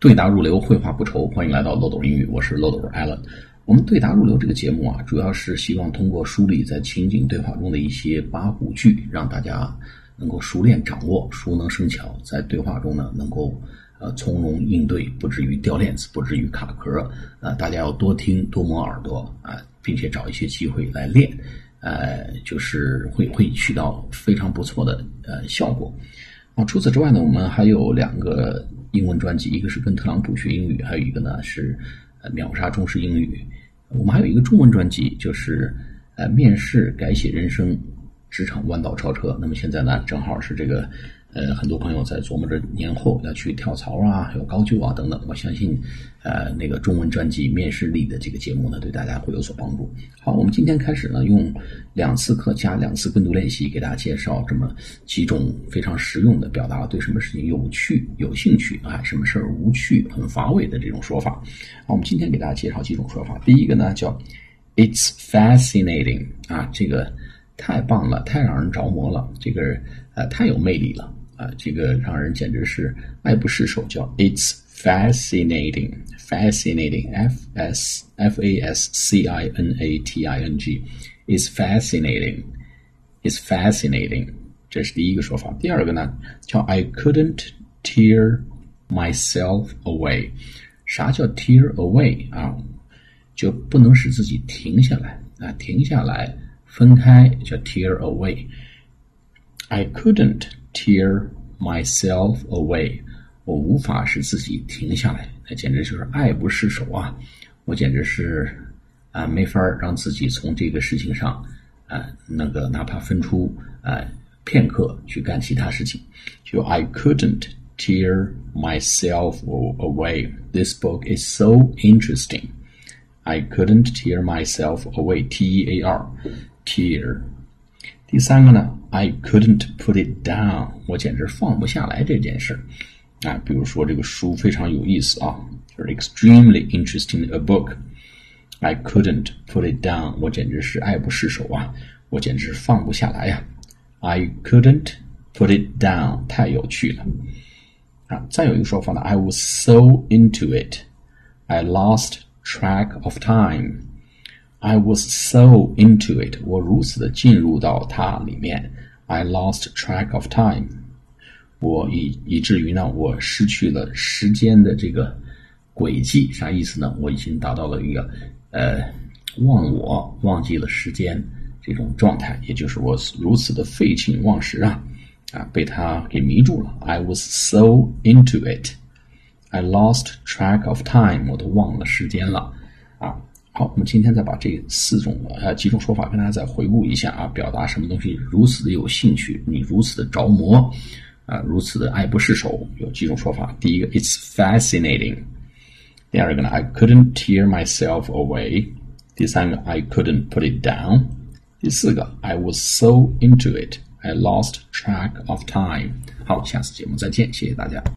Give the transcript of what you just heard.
对答如流，绘画不愁。欢迎来到漏斗英语，我是漏斗 Allen。我们对答如流这个节目啊，主要是希望通过梳理在情景对话中的一些八股句，让大家能够熟练掌握，熟能生巧，在对话中呢能够呃从容应对，不至于掉链子，不至于卡壳。呃，大家要多听，多磨耳朵啊，并且找一些机会来练，呃，就是会会起到非常不错的呃效果。除此之外呢，我们还有两个。英文专辑，一个是跟特朗普学英语，还有一个呢是呃秒杀中式英语。我们还有一个中文专辑，就是呃面试改写人生，职场弯道超车。那么现在呢，正好是这个。呃，很多朋友在琢磨着年后要去跳槽啊，还有高就啊等等。我相信，呃，那个中文专辑《面试力》的这个节目呢，对大家会有所帮助。好，我们今天开始呢，用两次课加两次跟读练习，给大家介绍这么几种非常实用的表达对什么事情有趣、有兴趣啊，什么事儿无趣、很乏味的这种说法。好，我们今天给大家介绍几种说法。第一个呢，叫 "It's fascinating" 啊，这个太棒了，太让人着魔了，这个呃太有魅力了。啊，这个让人简直是爱不释手，叫 It's fascinating, fascinating, F S F A S C I N A T I N G, is fascinating, is fascinating。这是第一个说法。第二个呢，叫 I couldn't tear myself away。啥叫 tear away 啊？就不能使自己停下来啊，停下来，分开叫 tear away。I couldn't tear myself away，我无法使自己停下来，那简直就是爱不释手啊！我简直是啊，没法让自己从这个事情上啊，那个哪怕分出啊片刻去干其他事情。就 I couldn't tear myself away. This book is so interesting. I couldn't tear myself away. T E A R, tear. 第三个呢，I couldn't put it down，我简直放不下来这件事啊。比如说这个书非常有意思啊，就是 extremely interesting a book。I couldn't put it down，我简直是爱不释手啊，我简直是放不下来呀。I couldn't put it down，太有趣了啊。再有一个说法呢，I was so into it，I lost track of time。 I was so into it，我如此的进入到它里面，I lost track of time，我以以至于呢，我失去了时间的这个轨迹，啥意思呢？我已经达到了一个呃忘我，忘记了时间这种状态，也就是我如此的废寝忘食啊啊，被它给迷住了。I was so into it，I lost track of time，我都忘了时间了啊。好，我们今天再把这四种呃几种说法跟大家再回顾一下啊，表达什么东西如此的有兴趣，你如此的着魔啊，如此的爱不释手，有几种说法。第一个，It's fascinating；第二个呢，I couldn't tear myself away；第三个，I couldn't put it down；第四个，I was so into it，I lost track of time。好，下次节目再见，谢谢大家。